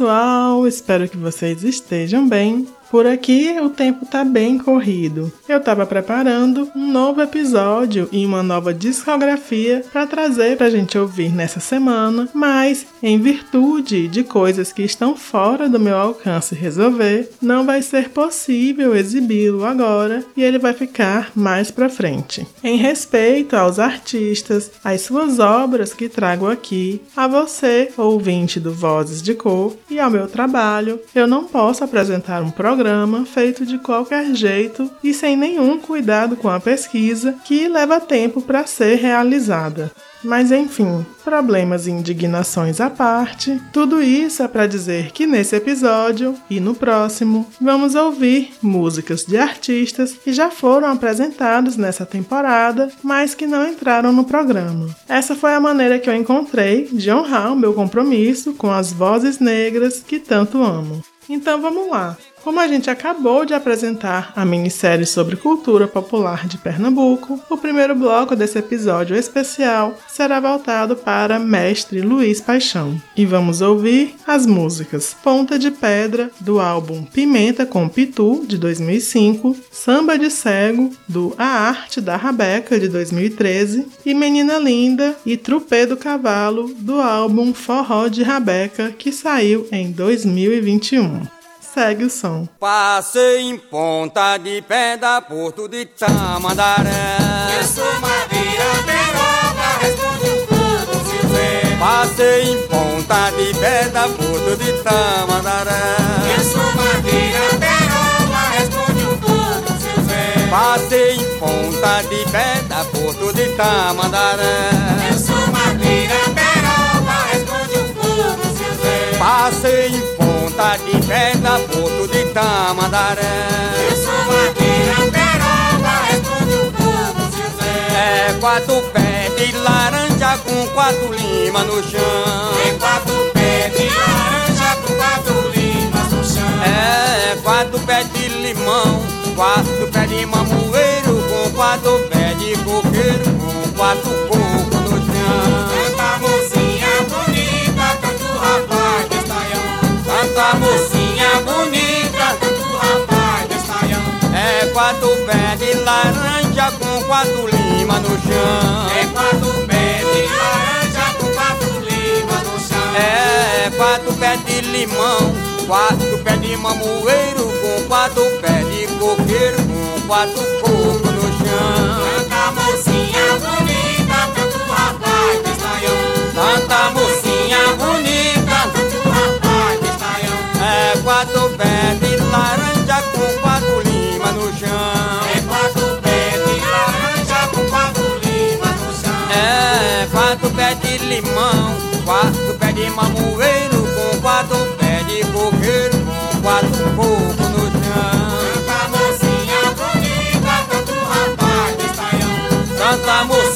Pessoal! Espero que vocês estejam bem. Por aqui o tempo tá bem corrido. Eu tava preparando um novo episódio e uma nova discografia para trazer pra gente ouvir nessa semana, mas em virtude de coisas que estão fora do meu alcance resolver, não vai ser possível exibi-lo agora e ele vai ficar mais para frente. Em respeito aos artistas, às suas obras que trago aqui, a você, ouvinte do Vozes de Cor, e ao meu trabalho, eu não posso apresentar um programa programa feito de qualquer jeito e sem nenhum cuidado com a pesquisa que leva tempo para ser realizada. Mas enfim, problemas e indignações à parte, tudo isso é para dizer que nesse episódio e no próximo vamos ouvir músicas de artistas que já foram apresentados nessa temporada, mas que não entraram no programa. Essa foi a maneira que eu encontrei de honrar o meu compromisso com as vozes negras que tanto amo. Então vamos lá. Como a gente acabou de apresentar a minissérie sobre cultura popular de Pernambuco, o primeiro bloco desse episódio especial será voltado para Mestre Luiz Paixão. E vamos ouvir as músicas Ponta de Pedra, do álbum Pimenta com Pitu, de 2005, Samba de Cego, do A Arte da Rabeca, de 2013, e Menina Linda e Trupê do Cavalo, do álbum Forró de Rabeca, que saiu em 2021 segue o som. Passei em ponta de pedra, porto de Tamandaré. Eu sou Maria Peroba, responde o povo Silvê. Passei em ponta de pedra, porto de Tamandaré. Eu sou Maria Peroba, responde o povo Silvê. Passei em ponta de pedra, porto de Tamandaré. Eu sou Maria Peroba, responde o povo Silvê. Passei em ponta de pedra, porto de Tamandaré. Eu sou Maria Peroba, responde o povo Silvê. É quatro pés de laranja com quatro limas no chão. Tem quatro pés de laranja com quatro limas no chão. É quatro pés de limão, quatro pés de mamoeiro com quatro pés de coqueiro com quatro cocos da mocinha bonita do rapaz bestaião. É quatro pés de laranja com quatro lima no chão. É quatro pés de laranja com quatro lima no chão. É, é quatro pés de limão, quatro pés de mamoeiro com quatro pés de coqueiro com quatro cocos no chão. Tanta mocinha bonita, tanto rapaz bestaião. Tanta mocinha bonita, quatro pés de laranja com quatro lima no chão. É quatro pés de laranja com quatro lima no chão. É quatro pés de limão, quatro pés de mamoeiro com quatro pés de coqueiro com quatro coco no chão. Santa mocinha bonita, tanto rapaz de estaião. Santa mocinha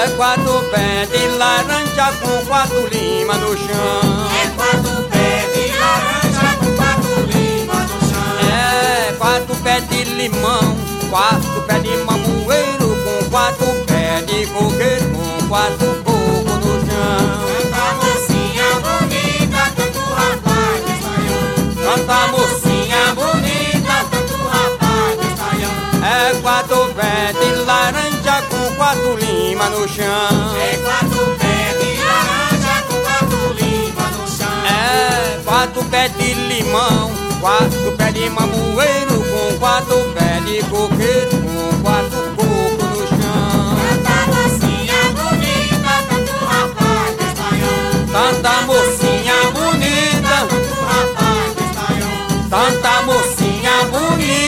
É quatro pés de laranja com quatro lima no chão. É quatro pés de laranja com quatro lima no chão. É quatro pés de limão, quatro pés de mamoeiro com quatro pés de fogueiro com quatro quatro lima no chão. É quatro pés de laranja com quatro lima no chão. É quatro pés de limão, quatro pés de mamoeiro com quatro pés de coqueiro com quatro coco no chão. tanta mocinha bonita, tanto rapaz que está aí tanta mocinha bonita, tanto rapaz que está aí tanta mocinha bonita.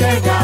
chegar.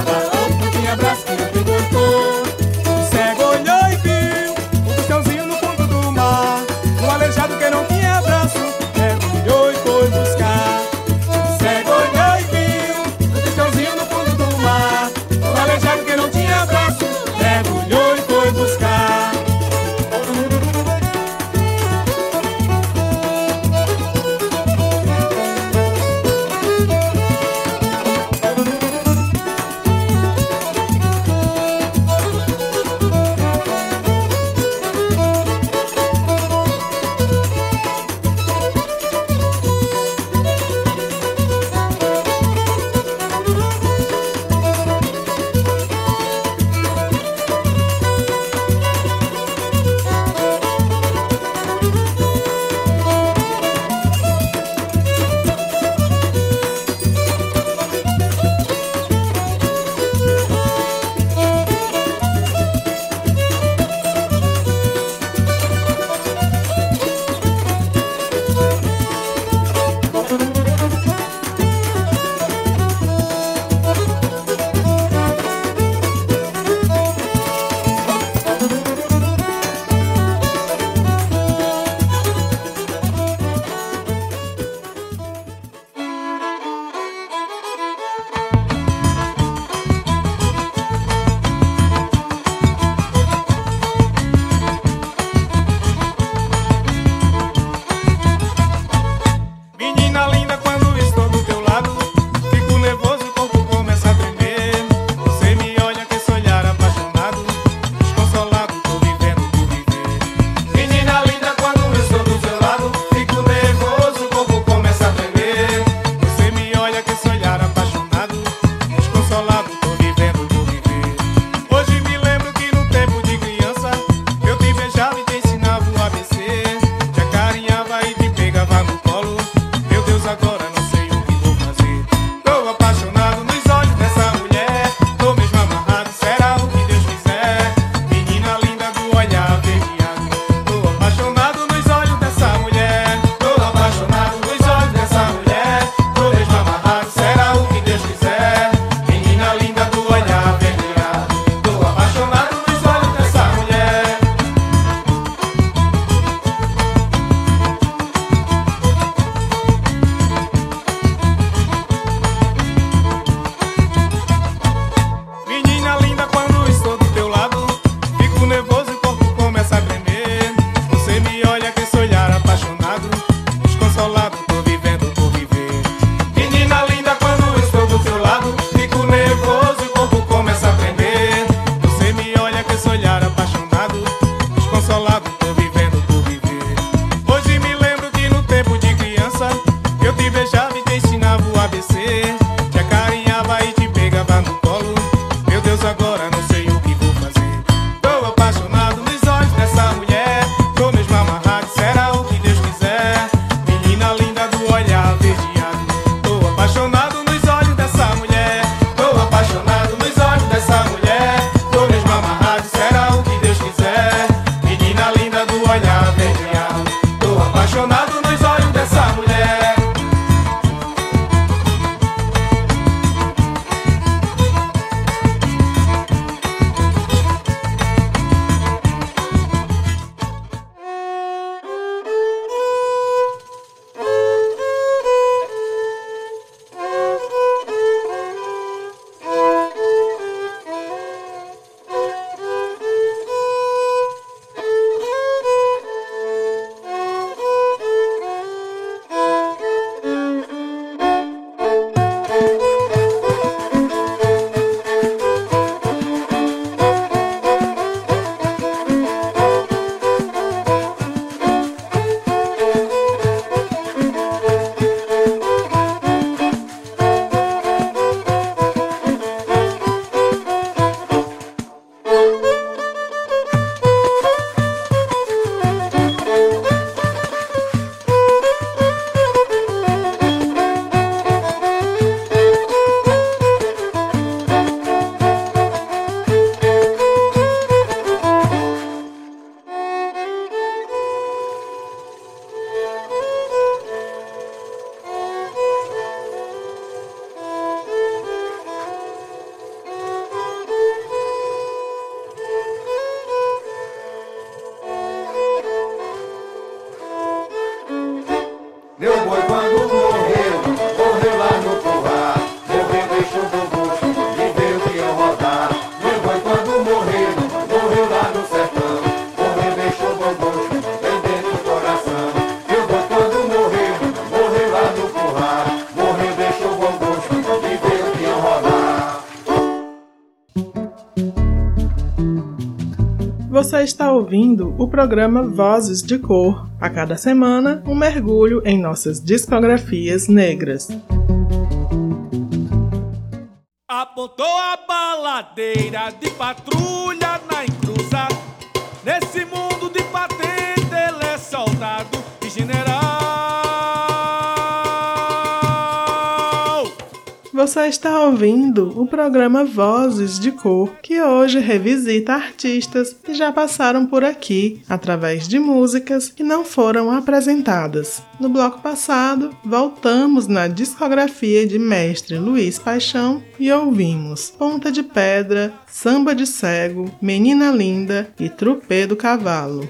Você está ouvindo o programa Vozes de Cor. A cada semana, um mergulho em nossas discografias negras. Apontou a baladeira de patrulha na encruza. Nesse mundo de patente, ele é soldado e general. Você está ouvindo o programa Vozes de Cor, que hoje revisita artistas que já passaram por aqui através de músicas que não foram apresentadas. No bloco passado, voltamos na discografia de mestre Luiz Paixão e ouvimos Ponta de Pedra, Samba de Cego, Menina Linda e Trupê do Cavalo.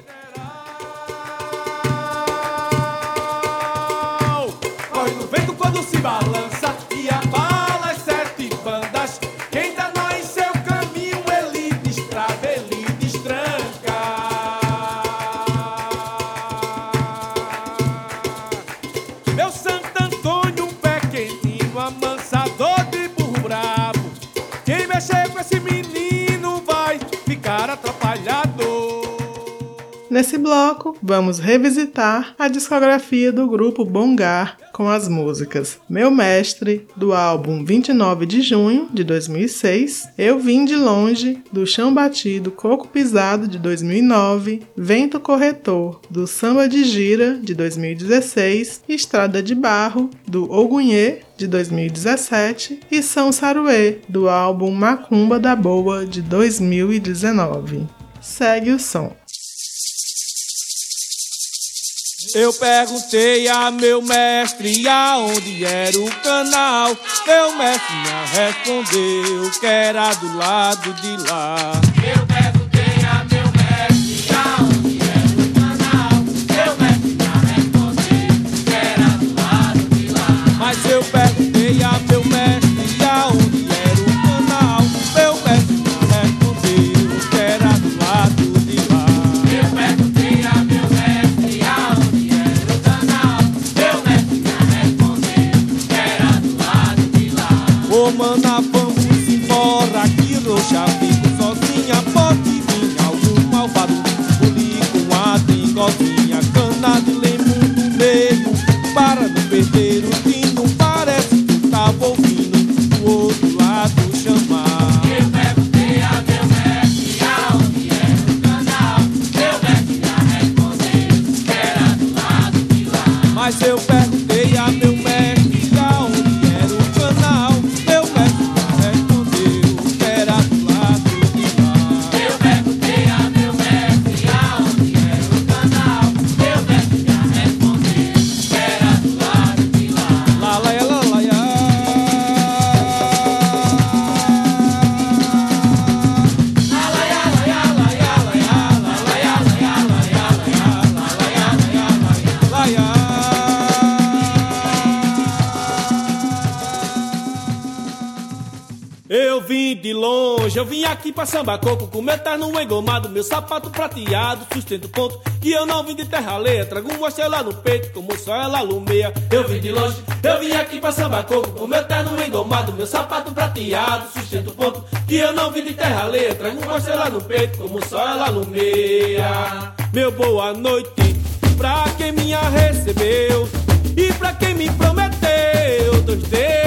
Nesse bloco, vamos revisitar a discografia do grupo Bongar com as músicas Meu Mestre, do álbum 29 de junho de 2006, Eu Vim de Longe, do Chão Batido Coco Pisado de 2009, Vento Corretor, do Samba de Gira de 2016, Estrada de Barro, do Ogunhê de 2017 e São Saruê, do álbum Macumba da Boa de 2019. Segue o som. Eu perguntei a meu mestre aonde era o canal. Meu mestre me respondeu que era do lado de lá. Pra samba coco Com meu terno engomado, meu sapato prateado Sustento ponto, que eu não vim de terra alheia Trago uma estrela no peito, como só ela alumeia. Eu vim de longe, eu vim aqui pra samba coco Com meu terno engomado, meu sapato prateado Sustento ponto, que eu não vim de terra alheia Trago uma estrela no peito, como só ela alumeia. Meu boa noite, pra quem me recebeu E pra quem me prometeu Dois dedos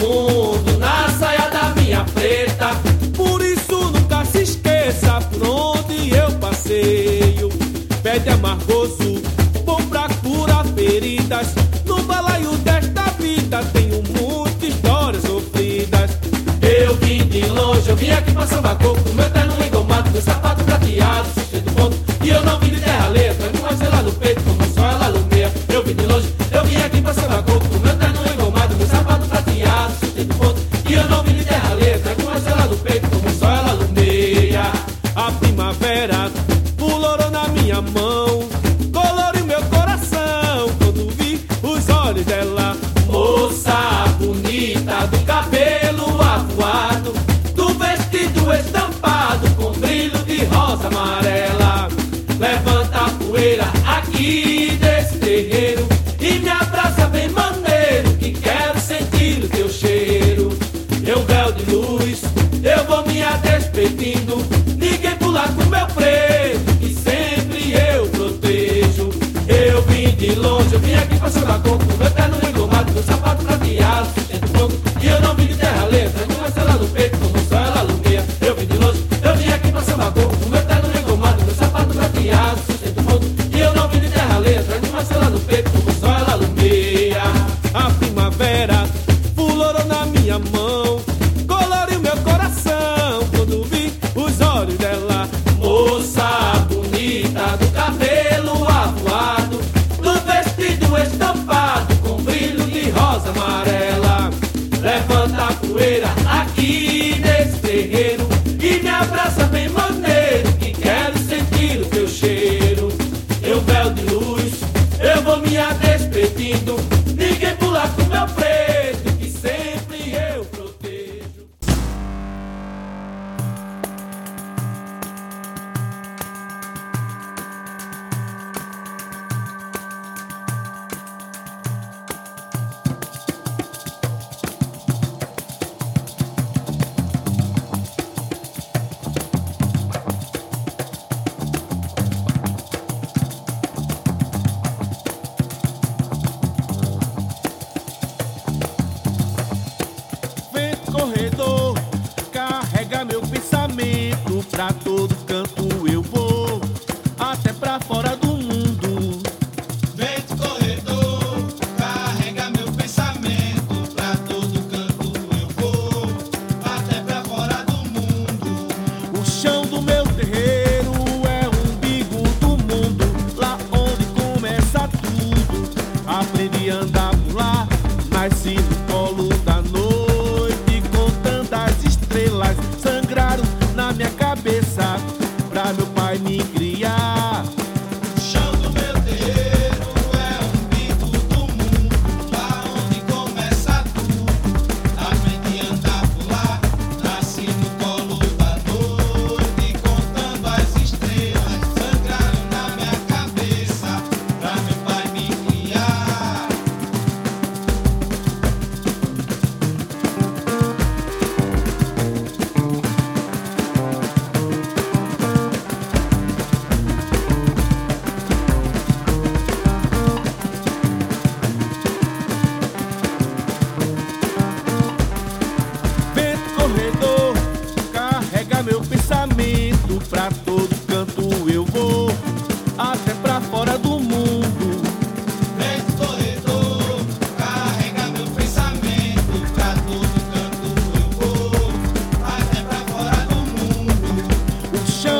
Mundo na saia da minha preta. Por isso nunca se esqueça por onde eu passeio. Pede amargoso, bom pra curar feridas. No balaio desta vida tenho muitas histórias sofridas. Eu vim de longe, eu vim aqui pra samba coco Meu terno engomado, meu sapato prateado Sustento ponto, e eu não vim de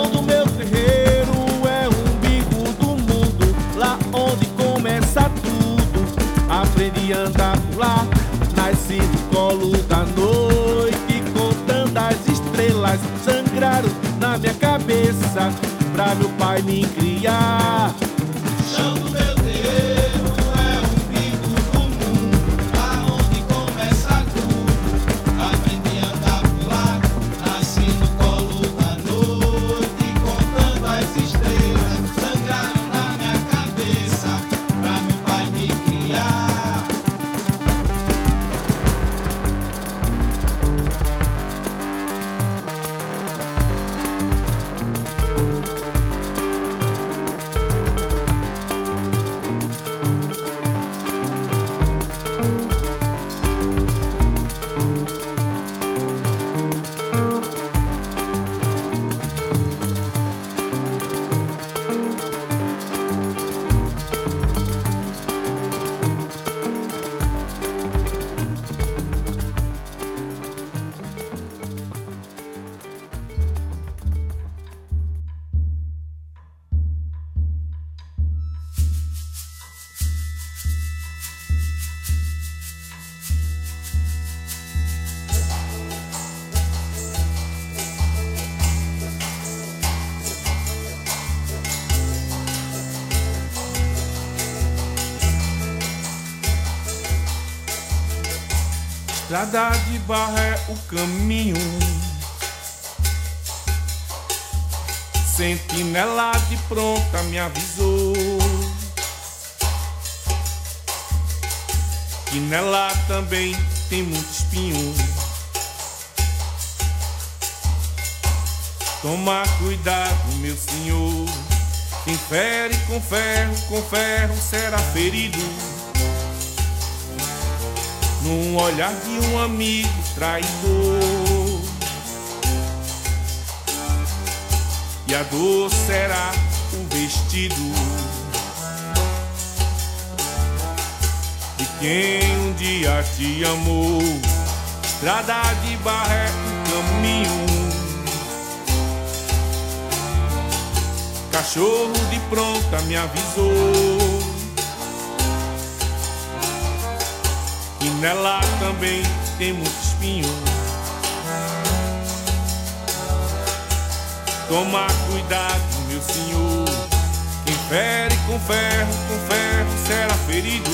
O chão do meu terreiro é o umbigo do mundo, lá onde começa tudo. Aprendi a andar por lá, nasci no colo da noite, contando as estrelas, sangraram na minha cabeça, pra meu pai me criar. Caminho. Sentinela de pronta me avisou que nela também tem muito espinho. Toma cuidado, meu senhor. Quem fere com ferro, com ferro será ferido. Num olhar de um amigo traidor. E a dor será o vestido de quem um dia te amou. Estrada de barra é caminho. Cachorro de pronta me avisou. E nela também tem muito espinho. Toma cuidado, meu senhor. Quem fere com ferro, com ferro será ferido.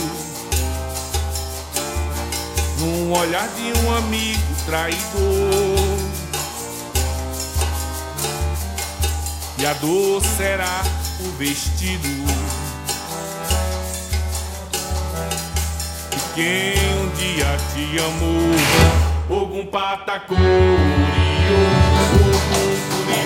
Num olhar de um amigo traidor. E a dor será o vestido. quem um dia te amou. Ogum patacuriô, ogum curiô.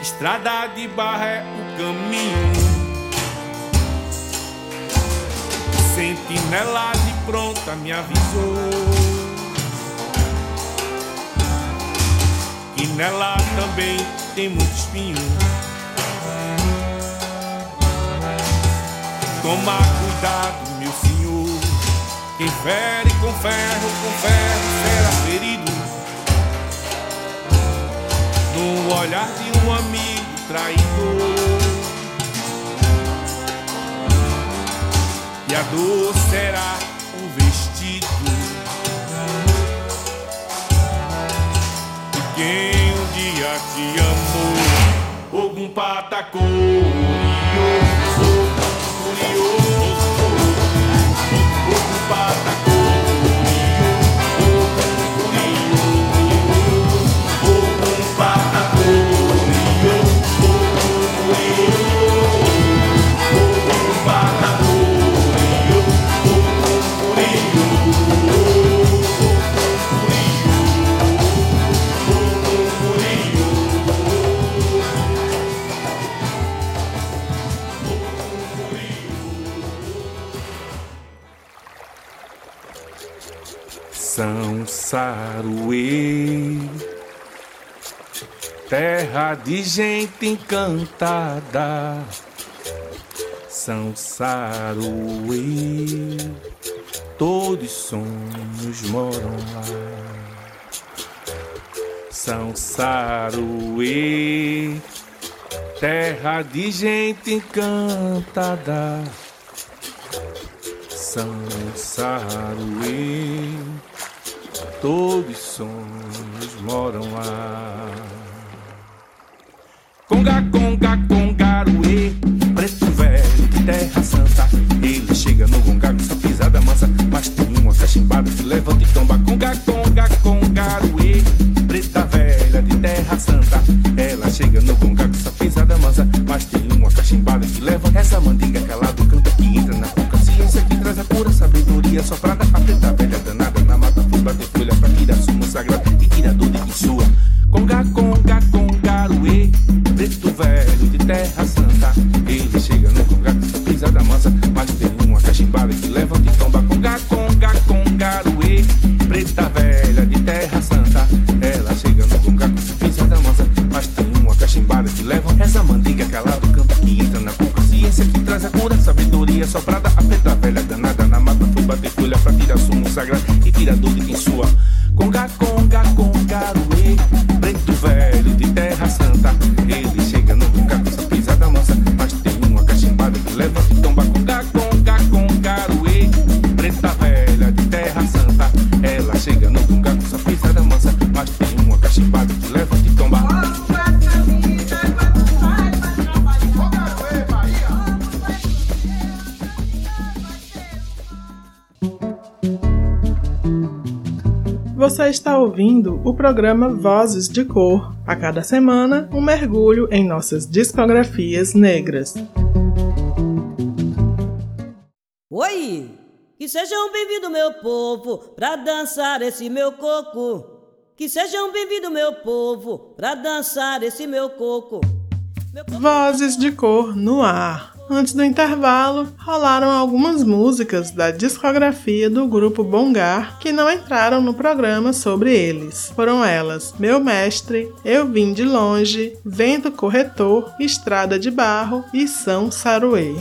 Estrada de barra é Sentinela de pronta me avisou que nela também tem muito espinho. Toma cuidado, meu senhor. Quem fere com ferro, com ferro será ferido. No olhar de um amigo traidor. E a dor será um vestido. de Quem um dia te amou, algum patacou. São Saruê, terra de gente encantada. São Saruê, todos sonhos moram lá. São Saruê, terra de gente encantada. São Saruê, todos sonhos moram lá. Conga, conga, congaruê, preto velho de terra santa. Ele chega no gonga com sua pisada mansa, mas tem uma cachimbada que levanta e tomba. Conga, conga, congaruê, preta velha de terra santa. Ela chega no gonga com sua pisada mansa, mas tem uma cachimbada que leva essa mandinga calado canta que entra na boca. Ciência que traz a cura, sabedoria soprada. A preta velha danada foi bater folha pra tirar sumo sagrado e tira dor de sua. Conga, conga, congaruê, preto velho de terra ouvindo o programa Vozes de Cor. A cada semana, um mergulho em nossas discografias negras. Oi! Que sejam bem-vindos, meu povo, pra dançar esse meu coco. Que sejam bem-vindos, meu povo, pra dançar esse meu coco. Meu coco- Vozes de Cor no ar. Antes do intervalo, rolaram algumas músicas da discografia do grupo Bongar que não entraram no programa sobre eles. Foram elas Meu Mestre, Eu Vim de Longe, Vento Corretor, Estrada de Barro e São Saruê.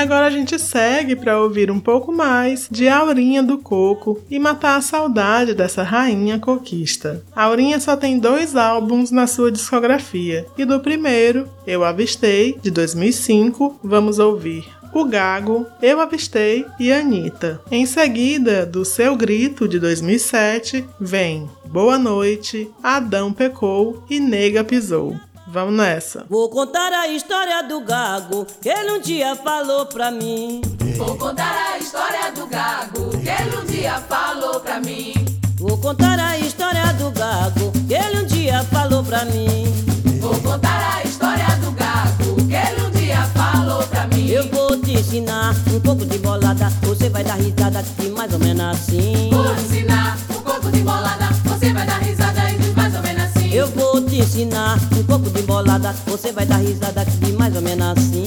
Agora a gente segue para ouvir um pouco mais de Aurinha do Coco e matar a saudade dessa rainha coquista. Aurinha só tem dois álbuns na sua discografia, e do primeiro, Eu Avistei, de 2005, vamos ouvir o Gago, Eu Avistei e Anitta. Em seguida, do Seu Grito, de 2007, vem Boa Noite, Adão Pecou e Nega Pisou. Vamos nessa. Vou contar a história do gago que ele um dia falou pra mim. Vou contar a história do gago que ele um dia falou pra mim. Vou contar a história do gago que ele um dia falou pra mim. Vou contar a história do gago que ele um dia falou pra mim. Eu vou te ensinar um pouco de bolada, você vai dar risada que mais ou menos assim. Vou ensinar um pouco de bolada ensinar um pouco de embolada. Você vai dar risada de mais ou menos assim.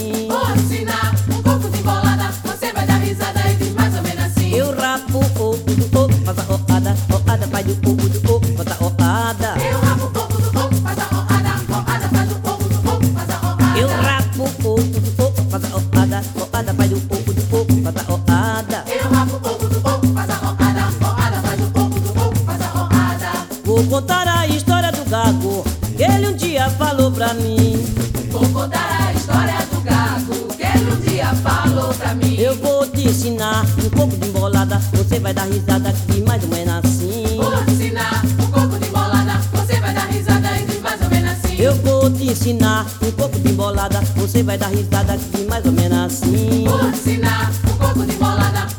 te ensinar um pouco de embolada, você vai dar risada que mais ou menos assim. Vou te ensinar um pouco de embolada, você vai dar risada que mais ou menos assim. Eu vou te ensinar um pouco de embolada, você vai dar risada que mais ou menos assim. Vou te ensinar um pouco de embolada.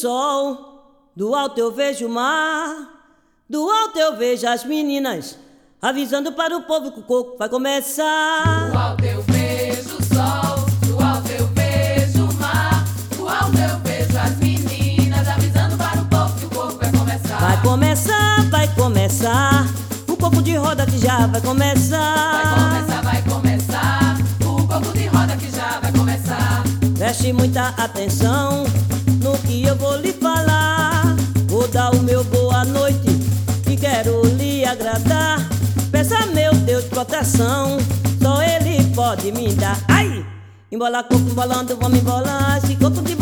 sol, do alto eu vejo o mar, do alto eu vejo as meninas, avisando para o povo que o coco vai começar. Do alto eu vejo o sol, do alto eu vejo o mar, do alto eu vejo as meninas, avisando para o povo que o coco vai começar. Vai começar, vai começar, o coco de roda que já vai começar. Vai começar, vai começar, o coco de roda que já vai começar. Preste muita atenção que eu vou lhe falar. Vou dar o meu boa noite e quero lhe agradar. Peça meu Deus proteção, só Ele pode me dar. Ai! Embolar coco, embolando, vamos embolar. Esse coco de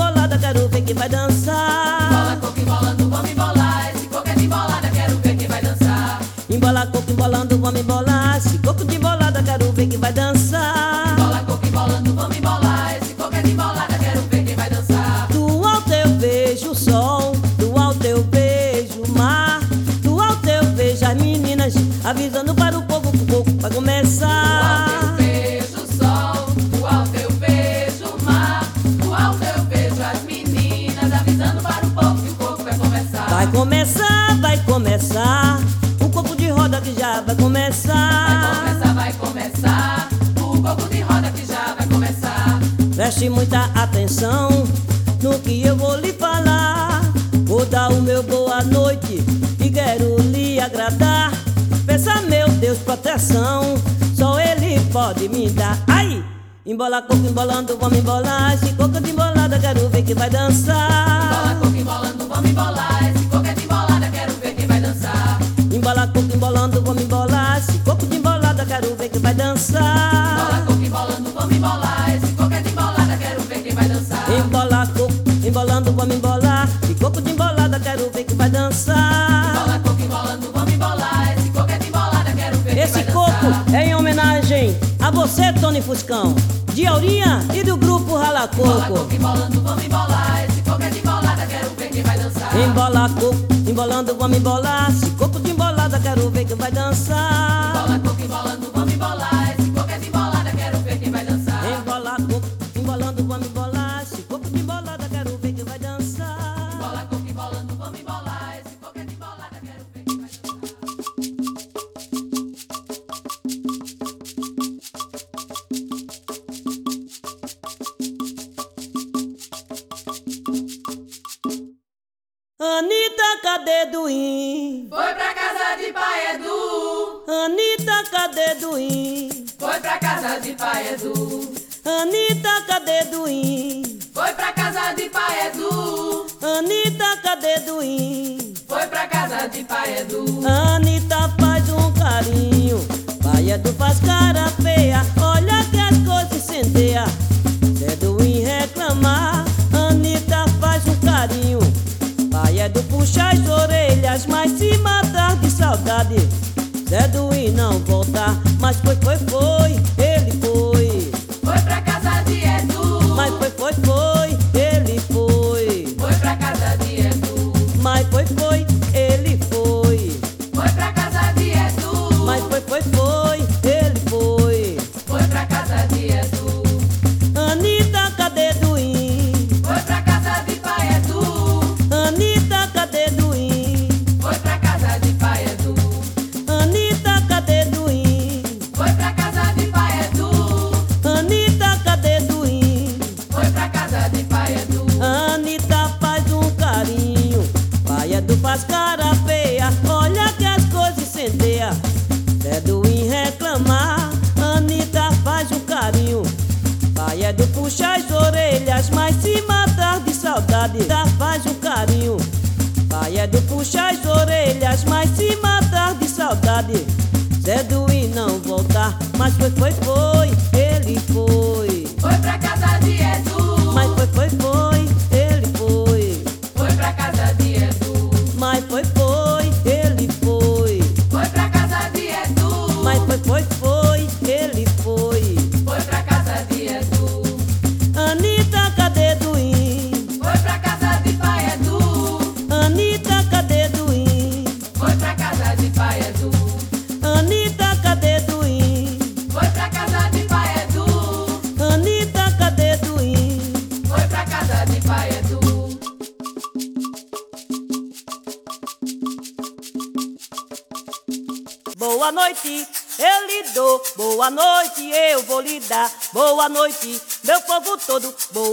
só ele pode me dar. Ai! Embola coco embolando, vamos embolar. Esse coco de embolada, quero ver quem vai dançar. Embola coco embolando, vamos embolar. Esse coco é de embolada, quero ver quem vai dançar. Embola coco embolando, vamos embolar. Esse coco de embolada, quero ver quem vai dançar. você, Tony Fuscão, de Aurinha e do grupo Rala Coco. Embola coco, embolando, vamos embolar. Esse coco é de embolada, quero ver quem vai dançar. Embola coco, embolando, vamos embolar. Esse coco de embolada, quero ver quem vai dançar. Embola coco, embolando.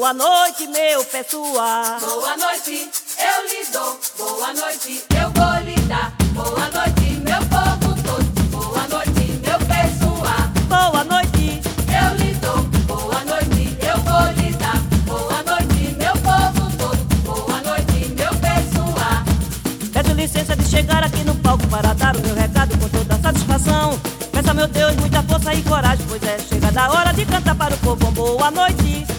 Boa noite, meu pessoal. Boa noite, eu lhe dou. Boa noite, eu vou lhe dar. Boa noite, meu povo todo. Boa noite, meu pessoal. Boa noite, eu lhe dou. Boa noite, eu vou lhe dar. Boa noite, meu povo todo. Boa noite, meu pessoal. Peço licença de chegar aqui no palco para dar o meu recado com toda satisfação. Peço, meu Deus, muita força e coragem, pois é, chega da hora de cantar para o povo. Boa noite.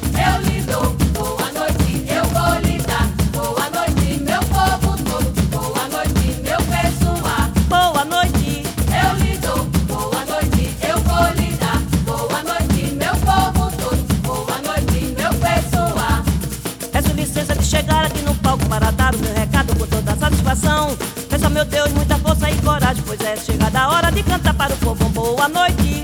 pode cantar para o povo boa noite.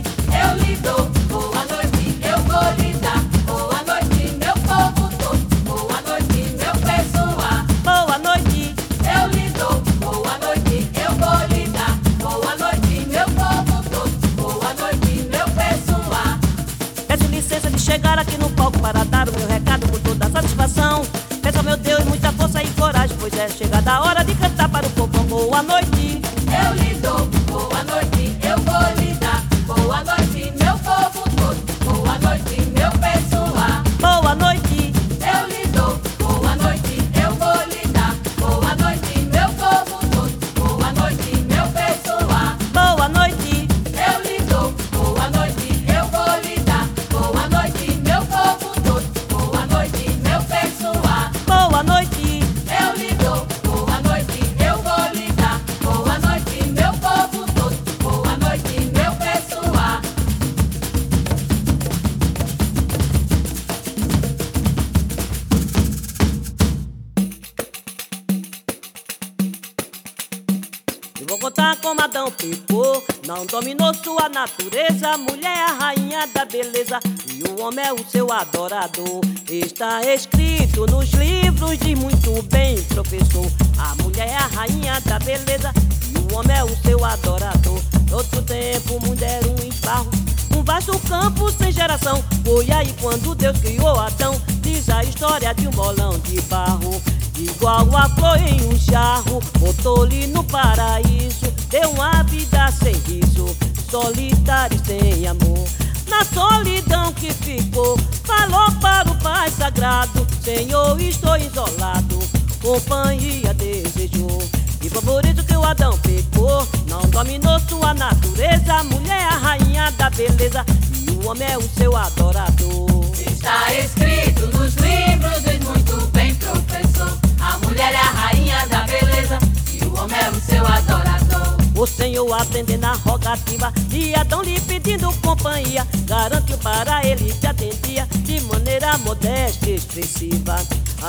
então ficou. Não dominou sua natureza, mulher é a rainha da beleza e o homem é o seu adorador. Está escrito nos livros, diz muito bem, professor. A mulher é a rainha da beleza e o homem é o seu adorador. Outro tempo, mulher, um esbarro. Um vasto campo sem geração. Foi aí quando Deus criou Adão. Diz a história de um bolão de barro. Igual a flor em um jarro, botou-lhe no paraíso Deu uma vida sem riso, solitário sem amor. Na solidão que ficou, falou para o Pai Sagrado: Senhor, estou isolado, companhia desejou. E favorito que o Adão pecou, não dominou sua natureza. A mulher é a rainha da beleza, e o homem é o seu adorador. Está escrito nos livros, diz muito bem, professor. A mulher é a rainha da beleza, e o homem é o seu adorador. O Senhor atendendo a rogativa de Adão lhe pedindo companhia Garantiu para ele te atendia de maneira modesta e expressiva.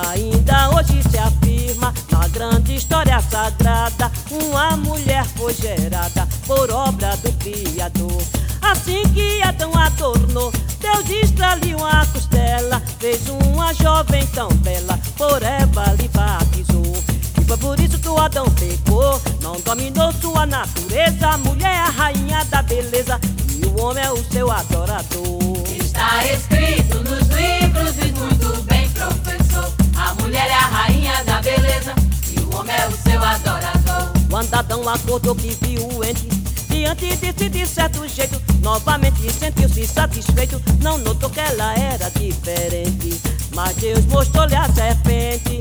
Ainda hoje se afirma na grande história sagrada Uma mulher foi gerada por obra do Criador. Assim que Adão adornou, Deus extraiu a costela Fez uma jovem tão bela, por Eva lhe batizou foi por isso que o Adão pecou. Não dominou sua natureza. A mulher é a rainha da beleza. E o homem é o seu adorador. Está escrito nos livros, diz muito bem, professor. A mulher é a rainha da beleza e o homem é o seu adorador. Quando Adão acordou que viu o ente Diante de si de certo jeito. Novamente sentiu-se satisfeito. Não notou que ela era diferente. Mas Deus mostrou-lhe a serpente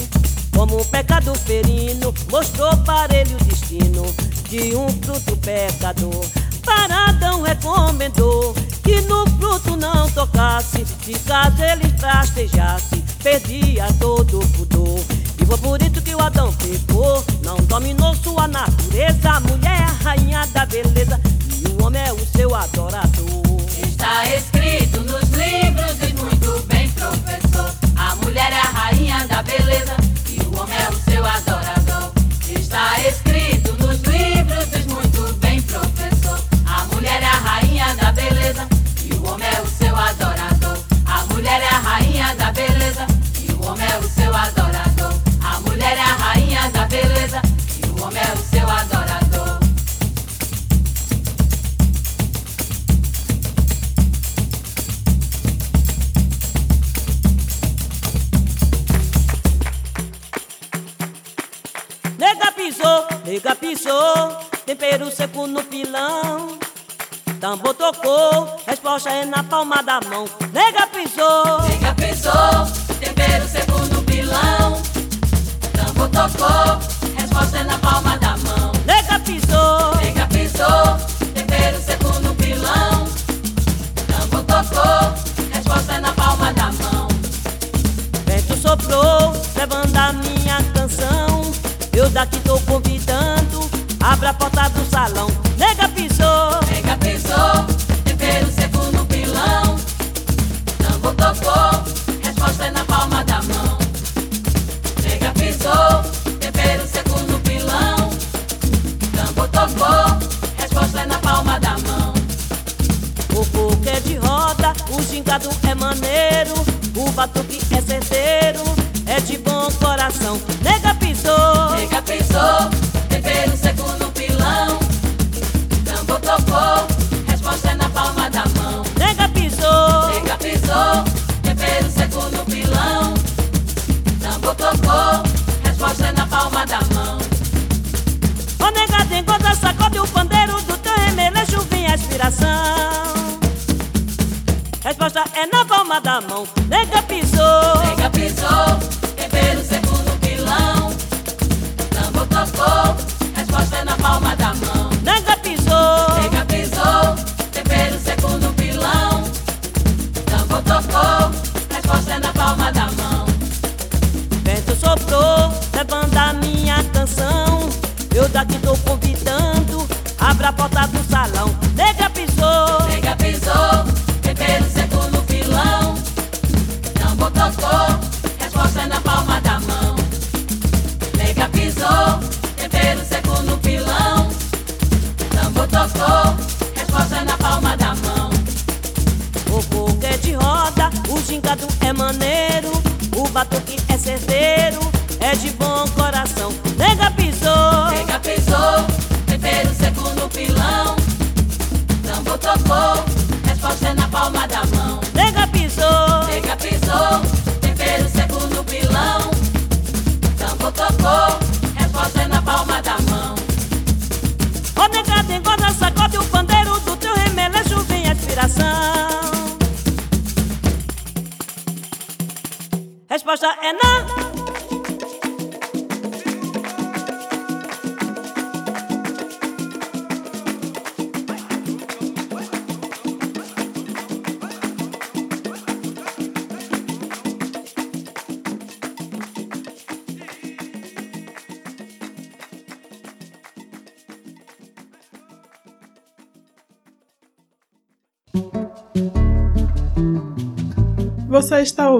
Como um pecado ferino. Mostrou para ele o destino De um fruto pecador Para Adão recomendou Que no fruto não tocasse Se caso ele rastejasse Perdia todo o pudor e foi por isso que o Adão pecou Não dominou sua natureza A mulher é a rainha da beleza E o homem é o seu adorador Está escrito nos livros, diz muito bem, professor. A mulher é a rainha da beleza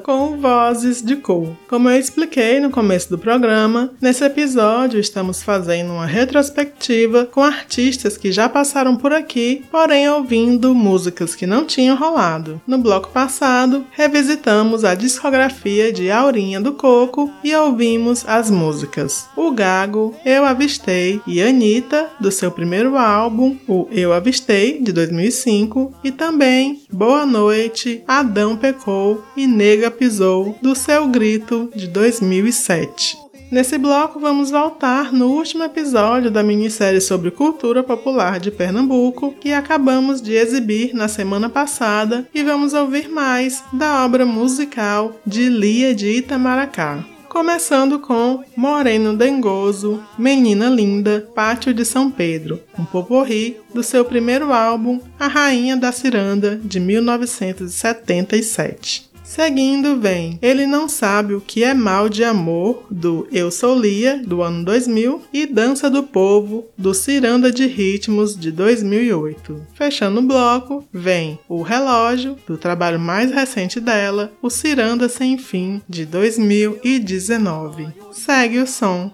Com Vozes de Cor. Como eu expliquei no começo do programa, nesse episódio estamos fazendo uma retrospectiva com artistas que já passaram por aqui, porém ouvindo músicas que não tinham rolado. No bloco passado, revisitamos a discografia de Aurinha do Coco e ouvimos as músicas O Gago, Eu Avistei e Anitta, do seu primeiro álbum, o Eu Avistei, de 2005, e também Boa Noite, Adão Pecou e Nega Pisou, do seu grito de 2007. Nesse bloco, vamos voltar no último episódio da minissérie sobre cultura popular de Pernambuco, que acabamos de exibir na semana passada, e vamos ouvir mais da obra musical de Lia de Itamaracá. Começando com Moreno Dengoso, Menina Linda, Pátio de São Pedro, um poporri do seu primeiro álbum, A Rainha da Ciranda, de 1977. Seguindo vem Ele Não Sabe o que é Mal de Amor, do Eu Sou Lia, do ano 2000, e Dança do Povo, do Ciranda de Ritmos, de 2008. Fechando o bloco, vem O Relógio, do trabalho mais recente dela, O Ciranda Sem Fim, de 2019. Segue o som.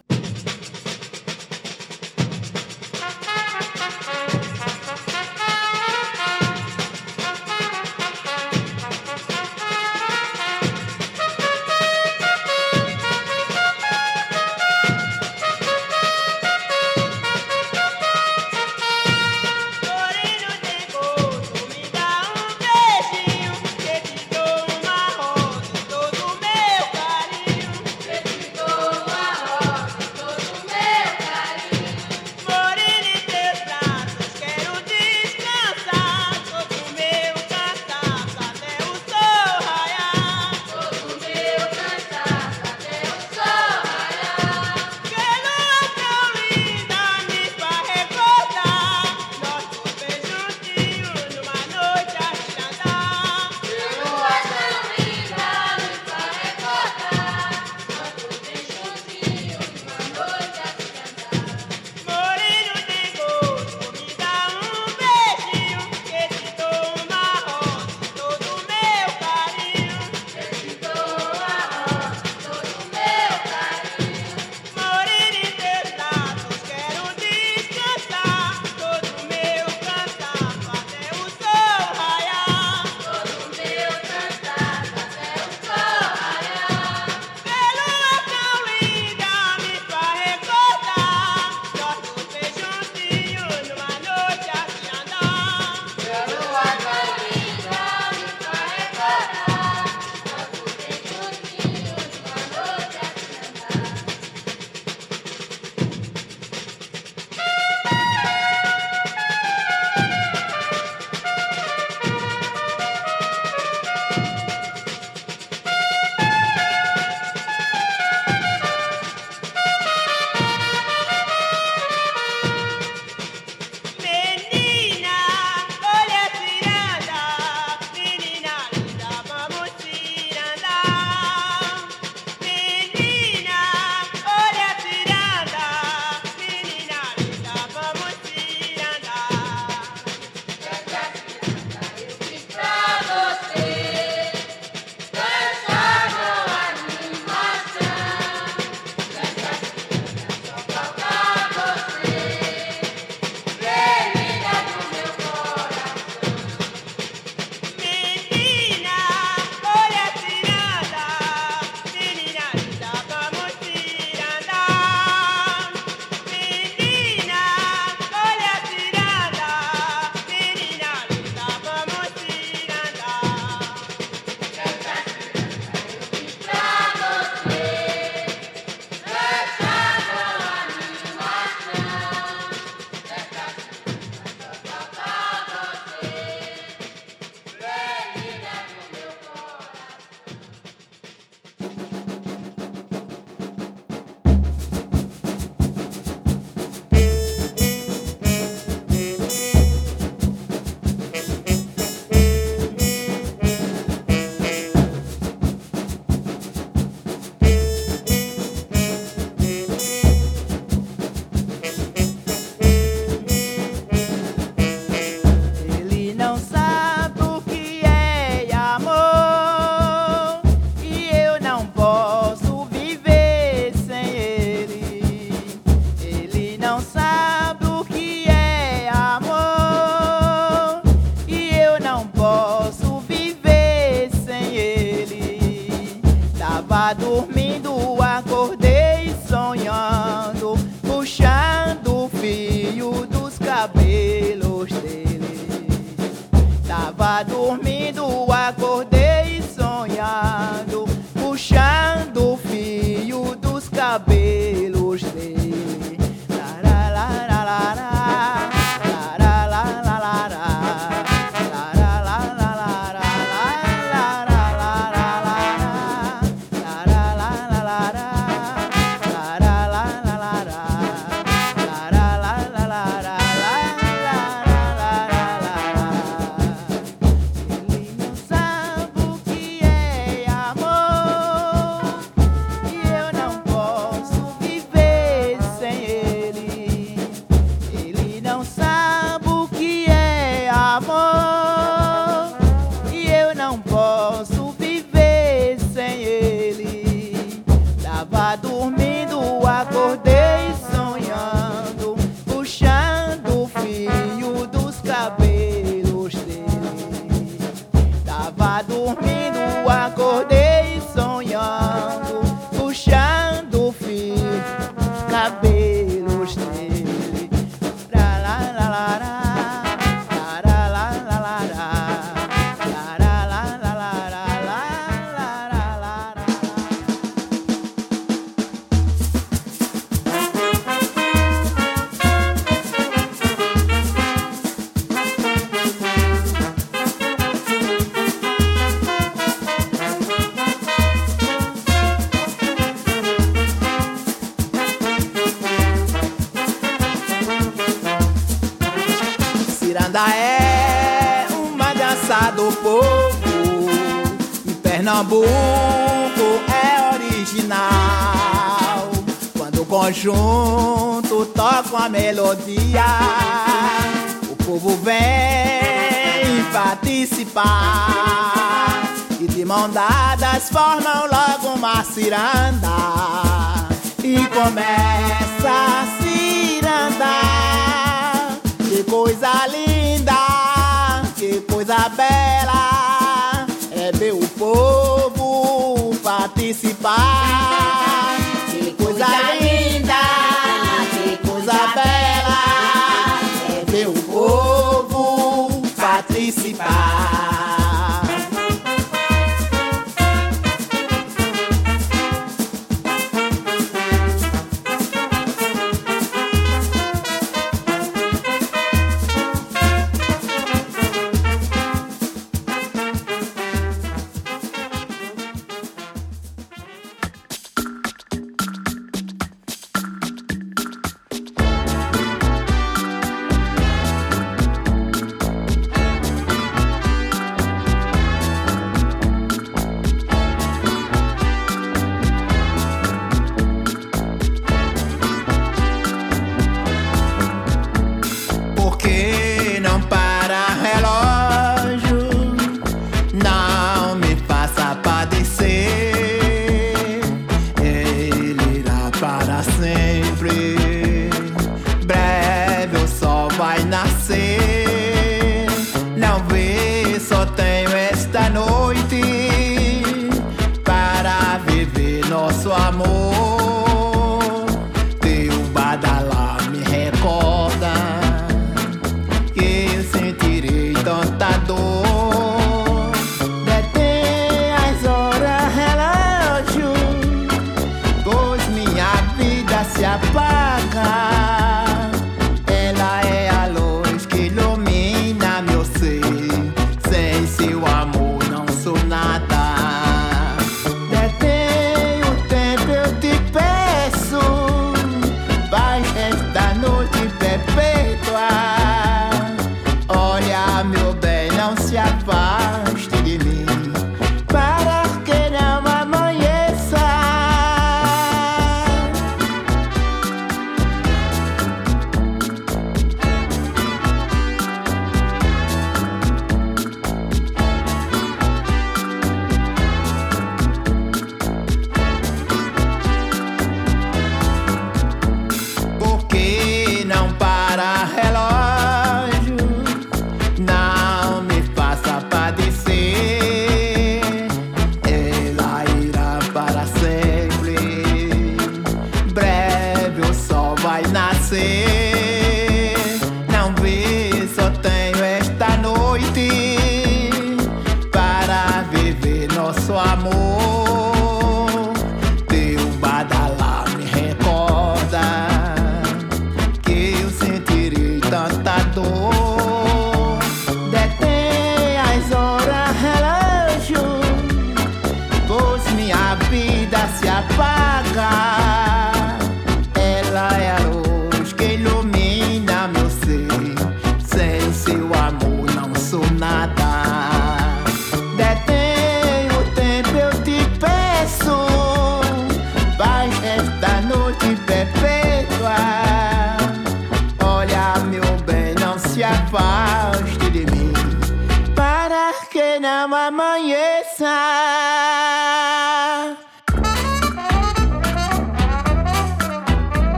Amor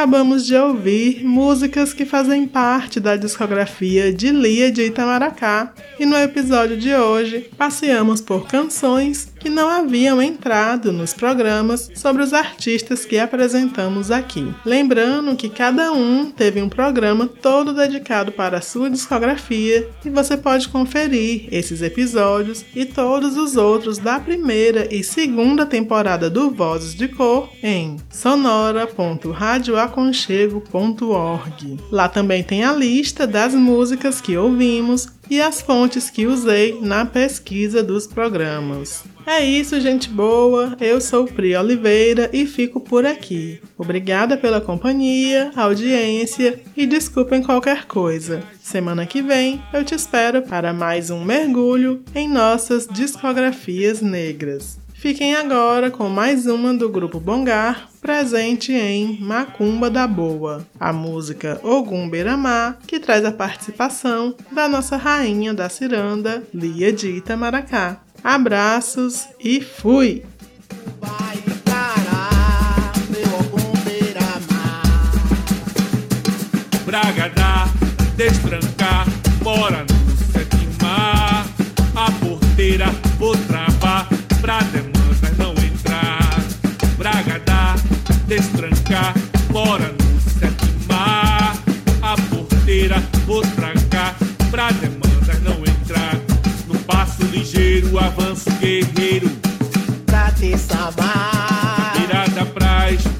Acabamos de ouvir músicas que fazem parte da discografia de Lia de Itamaracá. E no episódio de hoje passeamos por canções não haviam entrado nos programas sobre os artistas que apresentamos aqui. Lembrando que cada um teve um programa todo dedicado para a sua discografia e você pode conferir esses episódios e todos os outros da primeira e segunda temporada do Vozes de Cor em sonora.radioaconchego.org. Lá também tem a lista das músicas que ouvimos e as fontes que usei na pesquisa dos programas. É isso, gente boa. Eu sou Pri Oliveira e fico por aqui. Obrigada pela companhia, audiência e desculpem qualquer coisa. Semana que vem eu te espero para mais um mergulho em nossas discografias negras. Fiquem agora com mais uma do grupo Bongar, presente em Macumba da Boa, a música Ogum Beiramá, que traz a participação da nossa rainha da ciranda, Lia de Itamaracá. Abraços e fui! Bragadá, destrancar, mora no sétima. A porteira vou travar pra demandas não entrar. Bragadá, destrancar, mora no sétima. A porteira vou trancar pra demandas ligeiro, avanço guerreiro. Pra te salvar, Virada praz, uma